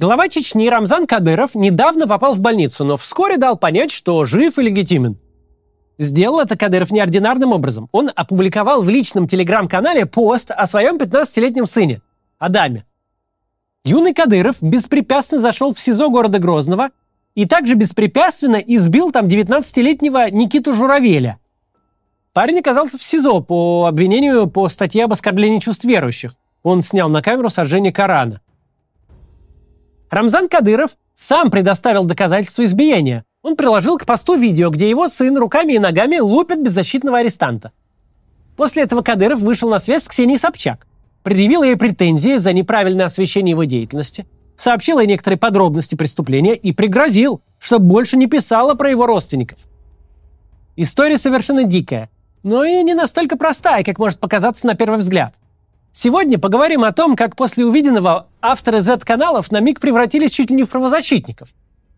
Глава Чечни Рамзан Кадыров недавно попал в больницу, но вскоре дал понять, что жив и легитимен. Сделал это Кадыров неординарным образом. Он опубликовал в личном телеграм-канале пост о своем 15-летнем сыне, Адаме. Юный Кадыров беспрепятственно зашел в СИЗО города Грозного и также беспрепятственно избил там 19-летнего Никиту Журавеля. Парень оказался в СИЗО по обвинению по статье об оскорблении чувств верующих. Он снял на камеру сожжение Корана. Рамзан Кадыров сам предоставил доказательства избиения. Он приложил к посту видео, где его сын руками и ногами лупит беззащитного арестанта. После этого Кадыров вышел на связь с Ксенией Собчак. Предъявил ей претензии за неправильное освещение его деятельности, сообщил ей некоторые подробности преступления и пригрозил, чтобы больше не писала про его родственников. История совершенно дикая, но и не настолько простая, как может показаться на первый взгляд. Сегодня поговорим о том, как после увиденного авторы Z-каналов на миг превратились чуть ли не в правозащитников.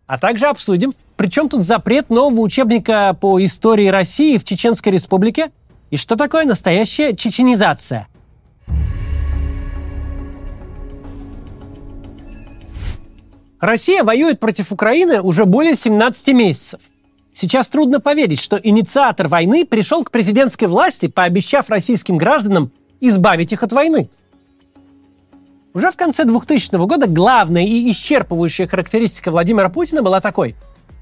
А также обсудим, при чем тут запрет нового учебника по истории России в Чеченской Республике и что такое настоящая чеченизация. Россия воюет против Украины уже более 17 месяцев. Сейчас трудно поверить, что инициатор войны пришел к президентской власти, пообещав российским гражданам избавить их от войны. Уже в конце 2000 года главная и исчерпывающая характеристика Владимира Путина была такой.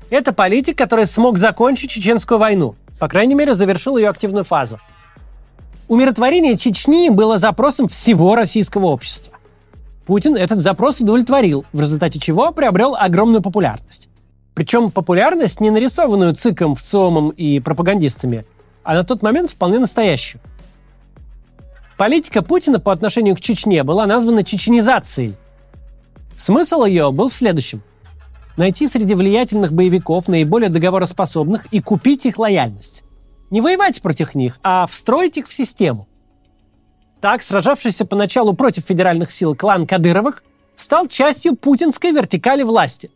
Это политик, который смог закончить чеченскую войну. По крайней мере, завершил ее активную фазу. Умиротворение Чечни было запросом всего российского общества. Путин этот запрос удовлетворил, в результате чего приобрел огромную популярность. Причем популярность не нарисованную ЦИКом, ВЦИОМом и пропагандистами, а на тот момент вполне настоящую – Политика Путина по отношению к Чечне была названа чеченизацией. Смысл ее был в следующем. Найти среди влиятельных боевиков наиболее договороспособных и купить их лояльность. Не воевать против них, а встроить их в систему. Так, сражавшийся поначалу против федеральных сил клан Кадыровых стал частью путинской вертикали власти.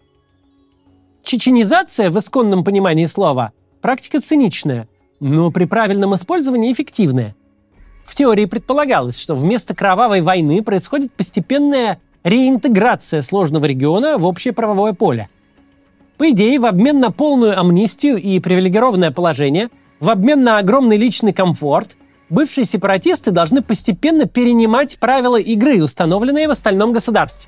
Чеченизация в исконном понимании слова – практика циничная, но при правильном использовании эффективная. В теории предполагалось, что вместо кровавой войны происходит постепенная реинтеграция сложного региона в общее правовое поле. По идее, в обмен на полную амнистию и привилегированное положение, в обмен на огромный личный комфорт, бывшие сепаратисты должны постепенно перенимать правила игры, установленные в остальном государстве.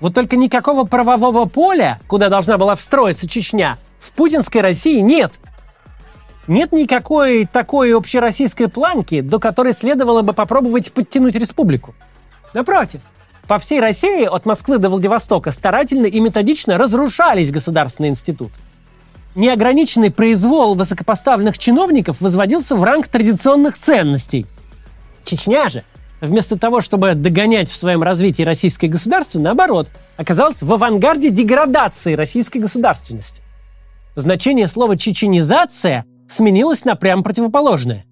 Вот только никакого правового поля, куда должна была встроиться Чечня, в путинской России нет – нет никакой такой общероссийской планки, до которой следовало бы попробовать подтянуть республику. Напротив, по всей России от Москвы до Владивостока старательно и методично разрушались государственные институты. Неограниченный произвол высокопоставленных чиновников возводился в ранг традиционных ценностей. Чечня же, вместо того, чтобы догонять в своем развитии российское государство, наоборот, оказалась в авангарде деградации российской государственности. Значение слова «чеченизация» сменилось на прямо противоположное.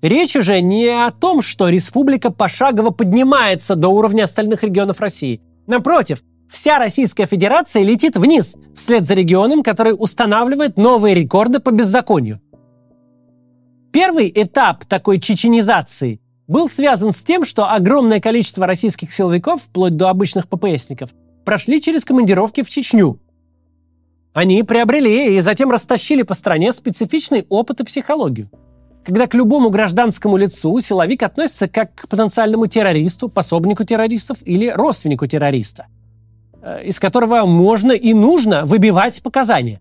Речь уже не о том, что республика пошагово поднимается до уровня остальных регионов России. Напротив, вся Российская Федерация летит вниз, вслед за регионом, который устанавливает новые рекорды по беззаконию. Первый этап такой чеченизации был связан с тем, что огромное количество российских силовиков, вплоть до обычных ППСников, прошли через командировки в Чечню – они приобрели и затем растащили по стране специфичный опыт и психологию. Когда к любому гражданскому лицу силовик относится как к потенциальному террористу, пособнику террористов или родственнику террориста, э, из которого можно и нужно выбивать показания.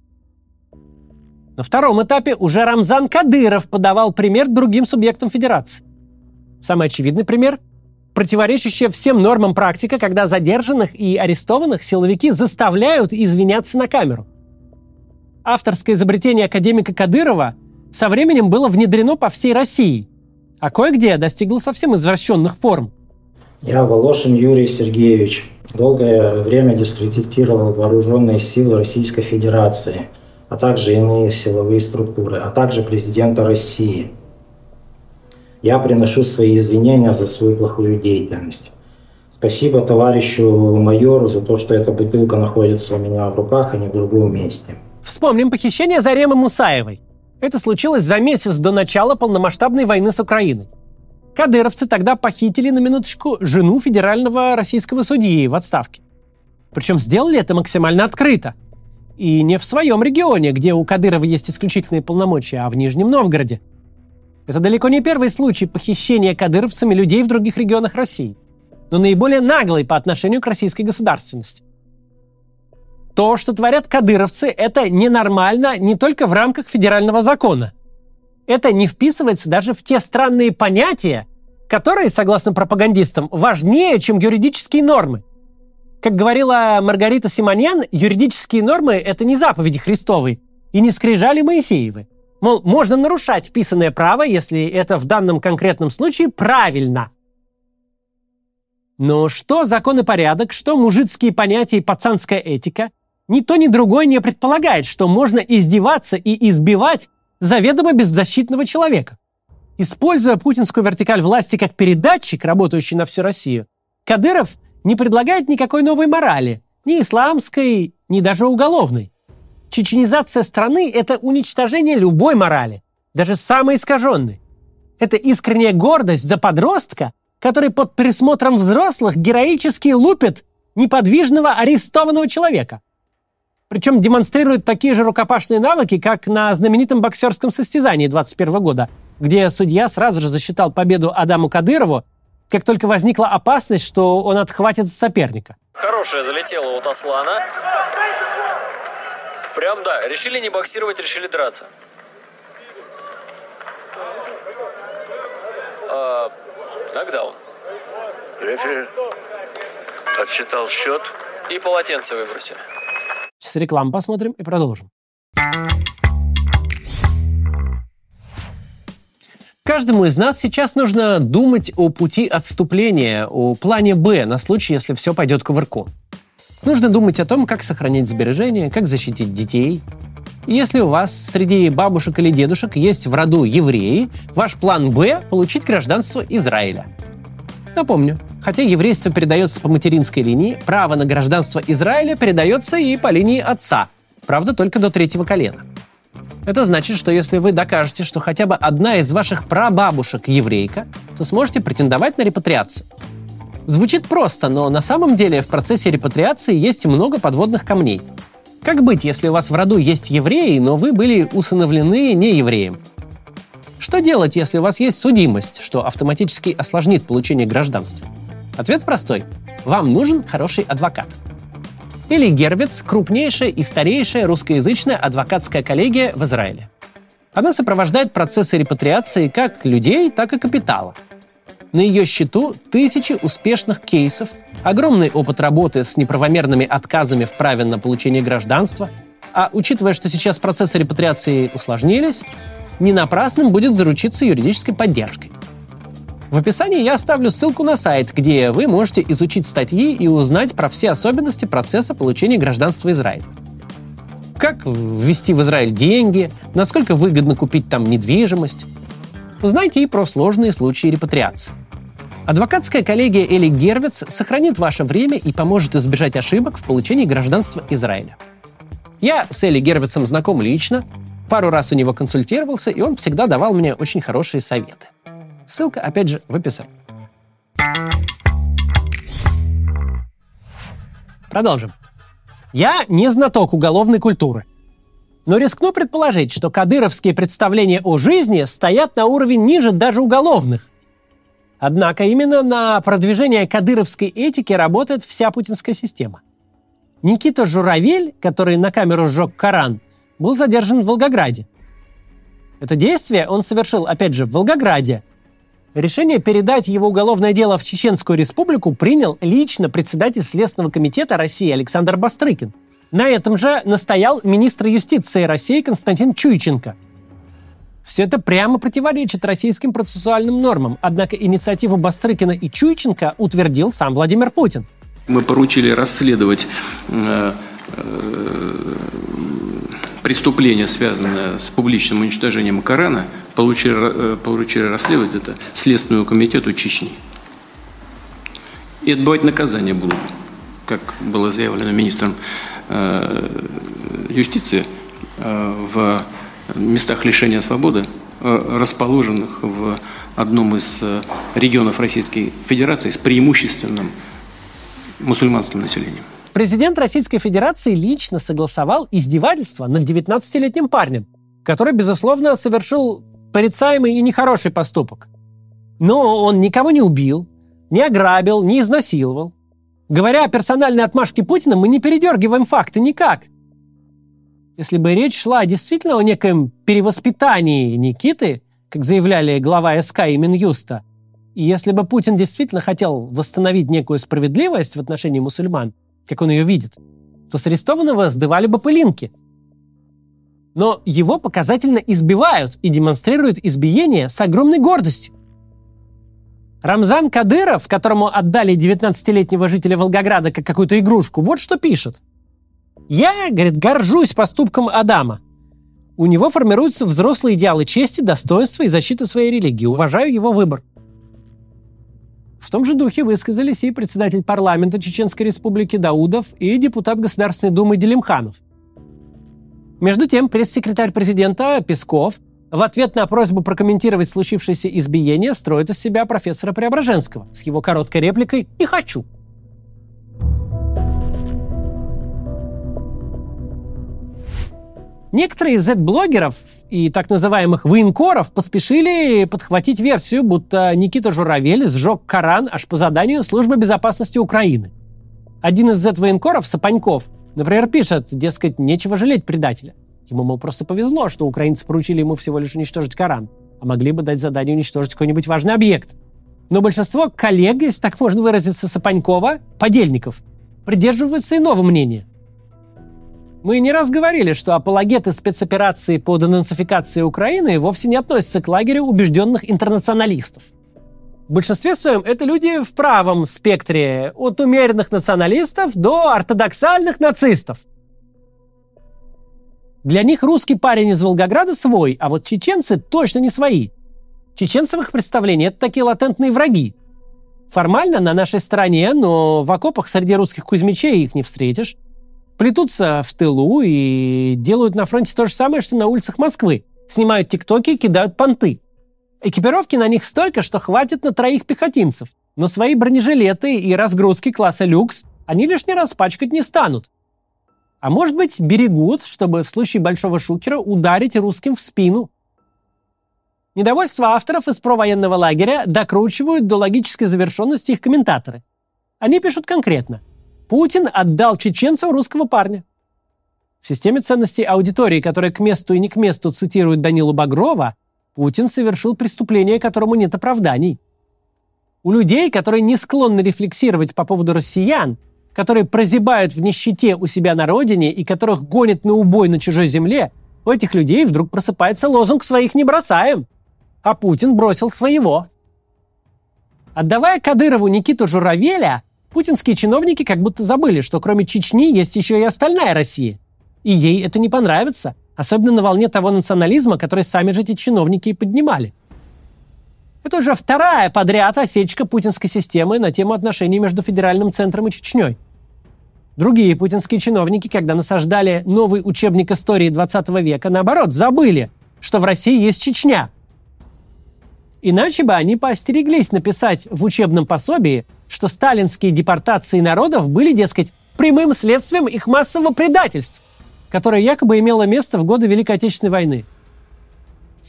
На втором этапе уже Рамзан Кадыров подавал пример другим субъектам федерации. Самый очевидный пример – противоречащая всем нормам практика, когда задержанных и арестованных силовики заставляют извиняться на камеру – авторское изобретение академика Кадырова со временем было внедрено по всей России, а кое-где достигло совсем извращенных форм. Я Волошин Юрий Сергеевич. Долгое время дискредитировал вооруженные силы Российской Федерации, а также иные силовые структуры, а также президента России. Я приношу свои извинения за свою плохую деятельность. Спасибо товарищу майору за то, что эта бутылка находится у меня в руках, а не в другом месте. Вспомним похищение Заремы Мусаевой. Это случилось за месяц до начала полномасштабной войны с Украиной. Кадыровцы тогда похитили на минуточку жену федерального российского судьи в отставке. Причем сделали это максимально открыто. И не в своем регионе, где у Кадырова есть исключительные полномочия, а в Нижнем Новгороде. Это далеко не первый случай похищения кадыровцами людей в других регионах России, но наиболее наглый по отношению к российской государственности. То, что творят кадыровцы, это ненормально не только в рамках федерального закона. Это не вписывается даже в те странные понятия, которые, согласно пропагандистам, важнее, чем юридические нормы. Как говорила Маргарита Симоньян, юридические нормы – это не заповеди Христовой и не скрижали Моисеевы. Мол, можно нарушать писанное право, если это в данном конкретном случае правильно. Но что закон и порядок, что мужицкие понятия и пацанская этика, ни то, ни другое не предполагает, что можно издеваться и избивать заведомо беззащитного человека. Используя путинскую вертикаль власти как передатчик, работающий на всю Россию, Кадыров не предлагает никакой новой морали, ни исламской, ни даже уголовной. Чеченизация страны – это уничтожение любой морали, даже самой искаженной. Это искренняя гордость за подростка, который под присмотром взрослых героически лупит неподвижного арестованного человека. Причем демонстрирует такие же рукопашные навыки, как на знаменитом боксерском состязании 21 года, где судья сразу же засчитал победу Адаму Кадырову, как только возникла опасность, что он отхватит соперника. Хорошая залетела от Аслана. Прям да, решили не боксировать, решили драться. А, нокдаун. Рефери отсчитал счет. И полотенце выбросили. Сейчас рекламу посмотрим и продолжим. Каждому из нас сейчас нужно думать о пути отступления, о плане «Б» на случай, если все пойдет кувырком. Нужно думать о том, как сохранить сбережения, как защитить детей. И если у вас среди бабушек или дедушек есть в роду евреи, ваш план «Б» — получить гражданство Израиля. Напомню, Хотя еврейство передается по материнской линии, право на гражданство Израиля передается и по линии отца, правда, только до третьего колена. Это значит, что если вы докажете, что хотя бы одна из ваших прабабушек еврейка, то сможете претендовать на репатриацию. Звучит просто, но на самом деле в процессе репатриации есть много подводных камней. Как быть, если у вас в роду есть евреи, но вы были усыновлены не евреем? Что делать, если у вас есть судимость, что автоматически осложнит получение гражданства? Ответ простой. Вам нужен хороший адвокат. Или Гервиц – крупнейшая и старейшая русскоязычная адвокатская коллегия в Израиле. Она сопровождает процессы репатриации как людей, так и капитала. На ее счету тысячи успешных кейсов, огромный опыт работы с неправомерными отказами в праве на получение гражданства, а учитывая, что сейчас процессы репатриации усложнились, не напрасным будет заручиться юридической поддержкой. В описании я оставлю ссылку на сайт, где вы можете изучить статьи и узнать про все особенности процесса получения гражданства Израиля. Как ввести в Израиль деньги, насколько выгодно купить там недвижимость. Узнайте и про сложные случаи репатриации. Адвокатская коллегия Эли Гервиц сохранит ваше время и поможет избежать ошибок в получении гражданства Израиля. Я с Эли Гервицем знаком лично, пару раз у него консультировался, и он всегда давал мне очень хорошие советы. Ссылка, опять же, в описании. Продолжим. Я не знаток уголовной культуры. Но рискну предположить, что кадыровские представления о жизни стоят на уровень ниже даже уголовных. Однако именно на продвижение кадыровской этики работает вся путинская система. Никита Журавель, который на камеру сжег Коран, был задержан в Волгограде. Это действие он совершил, опять же, в Волгограде, Решение передать его уголовное дело в Чеченскую республику принял лично председатель Следственного комитета России Александр Бастрыкин. На этом же настоял министр юстиции России Константин Чуйченко. Все это прямо противоречит российским процессуальным нормам, однако инициативу Бастрыкина и Чуйченко утвердил сам Владимир Путин. Мы поручили расследовать э, э, преступление, связанное с публичным уничтожением Корана, получили, э, поручили расследовать это Следственному комитету Чечни. И отбывать наказания будут, как было заявлено министром э, юстиции, э, в местах лишения свободы, расположенных в одном из регионов Российской Федерации с преимущественным мусульманским населением. Президент Российской Федерации лично согласовал издевательство над 19-летним парнем, который, безусловно, совершил порицаемый и нехороший поступок. Но он никого не убил, не ограбил, не изнасиловал. Говоря о персональной отмашке Путина, мы не передергиваем факты никак. Если бы речь шла действительно о некоем перевоспитании Никиты, как заявляли глава СК и Минюста, и если бы Путин действительно хотел восстановить некую справедливость в отношении мусульман, как он ее видит, то с арестованного сдавали бы пылинки. Но его показательно избивают и демонстрируют избиение с огромной гордостью. Рамзан Кадыров, которому отдали 19-летнего жителя Волгограда как какую-то игрушку, вот что пишет. «Я, — говорит, — горжусь поступком Адама. У него формируются взрослые идеалы чести, достоинства и защиты своей религии. Уважаю его выбор. В том же духе высказались и председатель парламента Чеченской Республики Даудов и депутат Государственной Думы Делимханов. Между тем, пресс-секретарь президента Песков в ответ на просьбу прокомментировать случившееся избиение строит из себя профессора Преображенского с его короткой репликой «Не хочу». Некоторые из Z-блогеров и так называемых военкоров поспешили подхватить версию, будто Никита Журавель сжег Коран аж по заданию Службы безопасности Украины. Один из Z-военкоров, Сапаньков, например, пишет, дескать, нечего жалеть предателя. Ему, мол, просто повезло, что украинцы поручили ему всего лишь уничтожить Коран, а могли бы дать задание уничтожить какой-нибудь важный объект. Но большинство коллег, если так можно выразиться, Сапанькова, подельников, придерживаются иного мнения – мы не раз говорили, что апологеты спецоперации по денацификации Украины вовсе не относятся к лагерю убежденных интернационалистов. В большинстве своем это люди в правом спектре, от умеренных националистов до ортодоксальных нацистов. Для них русский парень из Волгограда свой, а вот чеченцы точно не свои. Чеченцы в их представлении это такие латентные враги. Формально на нашей стороне, но в окопах среди русских кузьмичей их не встретишь плетутся в тылу и делают на фронте то же самое, что на улицах Москвы. Снимают тиктоки и кидают понты. Экипировки на них столько, что хватит на троих пехотинцев. Но свои бронежилеты и разгрузки класса люкс они лишний раз пачкать не станут. А может быть, берегут, чтобы в случае большого шукера ударить русским в спину. Недовольство авторов из провоенного лагеря докручивают до логической завершенности их комментаторы. Они пишут конкретно. Путин отдал чеченцам русского парня. В системе ценностей аудитории, которая к месту и не к месту цитирует Данилу Багрова, Путин совершил преступление, которому нет оправданий. У людей, которые не склонны рефлексировать по поводу россиян, которые прозябают в нищете у себя на родине и которых гонят на убой на чужой земле, у этих людей вдруг просыпается лозунг «своих не бросаем», а Путин бросил своего. Отдавая Кадырову Никиту Журавеля, Путинские чиновники как будто забыли, что кроме Чечни есть еще и остальная Россия. И ей это не понравится, особенно на волне того национализма, который сами же эти чиновники и поднимали. Это уже вторая подряд осечка путинской системы на тему отношений между федеральным центром и Чечней. Другие путинские чиновники, когда насаждали новый учебник истории 20 века, наоборот, забыли, что в России есть Чечня. Иначе бы они поостереглись написать в учебном пособии – что сталинские депортации народов были, дескать, прямым следствием их массового предательства, которое якобы имело место в годы Великой Отечественной войны.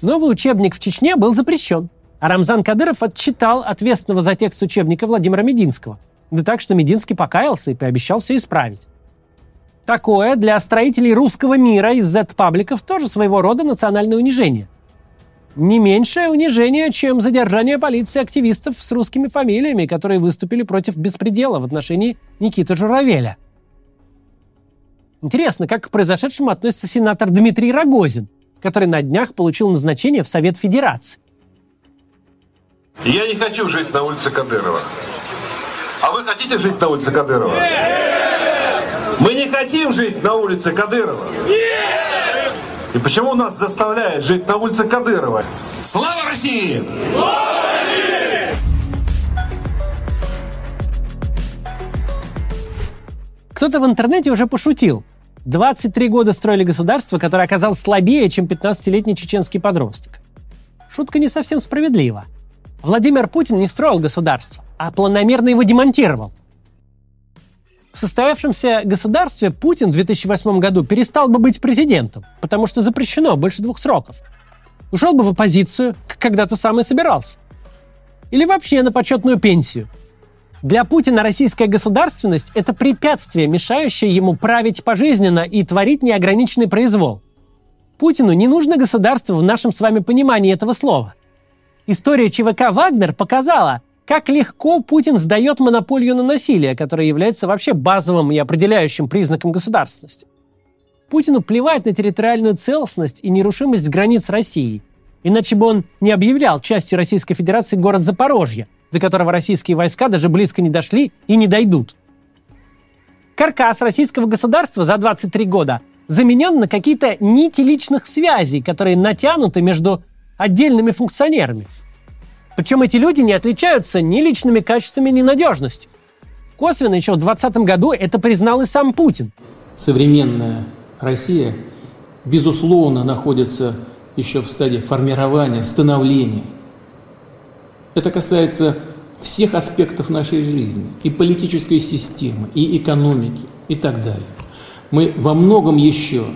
Новый учебник в Чечне был запрещен, а Рамзан Кадыров отчитал ответственного за текст учебника Владимира Мединского. Да так, что Мединский покаялся и пообещал все исправить. Такое для строителей русского мира из Z-пабликов тоже своего рода национальное унижение – не меньшее унижение, чем задержание полиции активистов с русскими фамилиями, которые выступили против беспредела в отношении Никиты Журавеля. Интересно, как к произошедшему относится сенатор Дмитрий Рогозин, который на днях получил назначение в Совет Федерации. Я не хочу жить на улице Кадырова. А вы хотите жить на улице Кадырова? Нет! Мы не хотим жить на улице Кадырова. Нет! И почему нас заставляют жить на улице Кадырова? Слава России! Слава Кто-то в интернете уже пошутил. 23 года строили государство, которое оказалось слабее, чем 15-летний чеченский подросток. Шутка не совсем справедлива. Владимир Путин не строил государство, а планомерно его демонтировал. В состоявшемся государстве Путин в 2008 году перестал бы быть президентом, потому что запрещено больше двух сроков. Ушел бы в оппозицию, как когда-то сам и собирался. Или вообще на почетную пенсию. Для Путина российская государственность – это препятствие, мешающее ему править пожизненно и творить неограниченный произвол. Путину не нужно государство в нашем с вами понимании этого слова. История ЧВК «Вагнер» показала, как легко Путин сдает монополию на насилие, которое является вообще базовым и определяющим признаком государственности. Путину плевать на территориальную целостность и нерушимость границ России. Иначе бы он не объявлял частью Российской Федерации город Запорожье, до которого российские войска даже близко не дошли и не дойдут. Каркас российского государства за 23 года заменен на какие-то нити личных связей, которые натянуты между отдельными функционерами. Причем эти люди не отличаются ни личными качествами, ни надежностью. Косвенно еще в 2020 году это признал и сам Путин. Современная Россия, безусловно, находится еще в стадии формирования, становления. Это касается всех аспектов нашей жизни, и политической системы, и экономики, и так далее. Мы во многом еще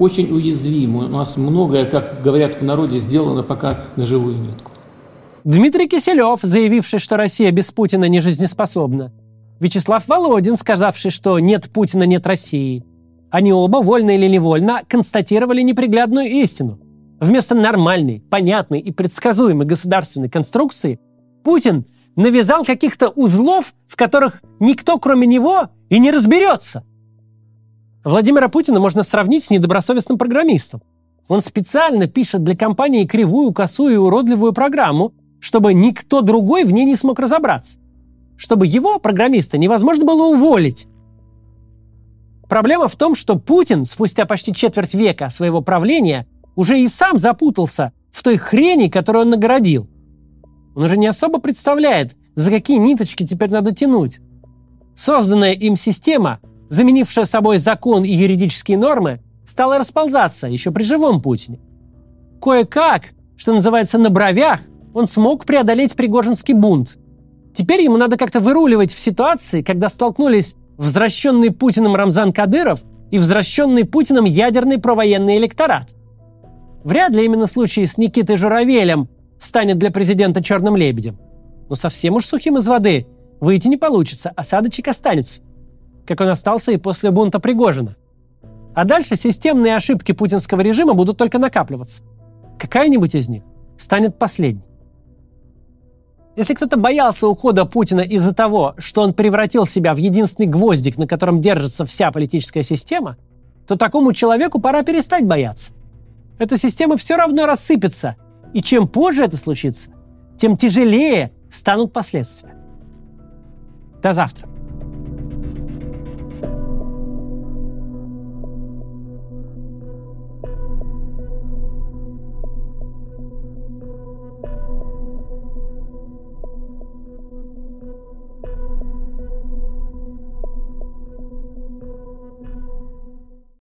очень уязвимы. У нас многое, как говорят в народе, сделано пока на живую нитку. Дмитрий Киселев, заявивший, что Россия без Путина не жизнеспособна. Вячеслав Володин, сказавший, что нет Путина, нет России. Они оба, вольно или невольно, констатировали неприглядную истину. Вместо нормальной, понятной и предсказуемой государственной конструкции Путин навязал каких-то узлов, в которых никто, кроме него, и не разберется. Владимира Путина можно сравнить с недобросовестным программистом. Он специально пишет для компании кривую, косую и уродливую программу, чтобы никто другой в ней не смог разобраться. Чтобы его, программиста, невозможно было уволить. Проблема в том, что Путин спустя почти четверть века своего правления уже и сам запутался в той хрени, которую он нагородил. Он уже не особо представляет, за какие ниточки теперь надо тянуть. Созданная им система заменившая собой закон и юридические нормы, стала расползаться еще при живом Путине. Кое-как, что называется, на бровях, он смог преодолеть Пригожинский бунт. Теперь ему надо как-то выруливать в ситуации, когда столкнулись возвращенный Путиным Рамзан Кадыров и возвращенный Путиным ядерный провоенный электорат. Вряд ли именно случай с Никитой Журавелем станет для президента черным лебедем. Но совсем уж сухим из воды выйти не получится, осадочек останется как он остался и после бунта Пригожина. А дальше системные ошибки путинского режима будут только накапливаться. Какая-нибудь из них станет последней. Если кто-то боялся ухода Путина из-за того, что он превратил себя в единственный гвоздик, на котором держится вся политическая система, то такому человеку пора перестать бояться. Эта система все равно рассыпется, и чем позже это случится, тем тяжелее станут последствия. До завтра.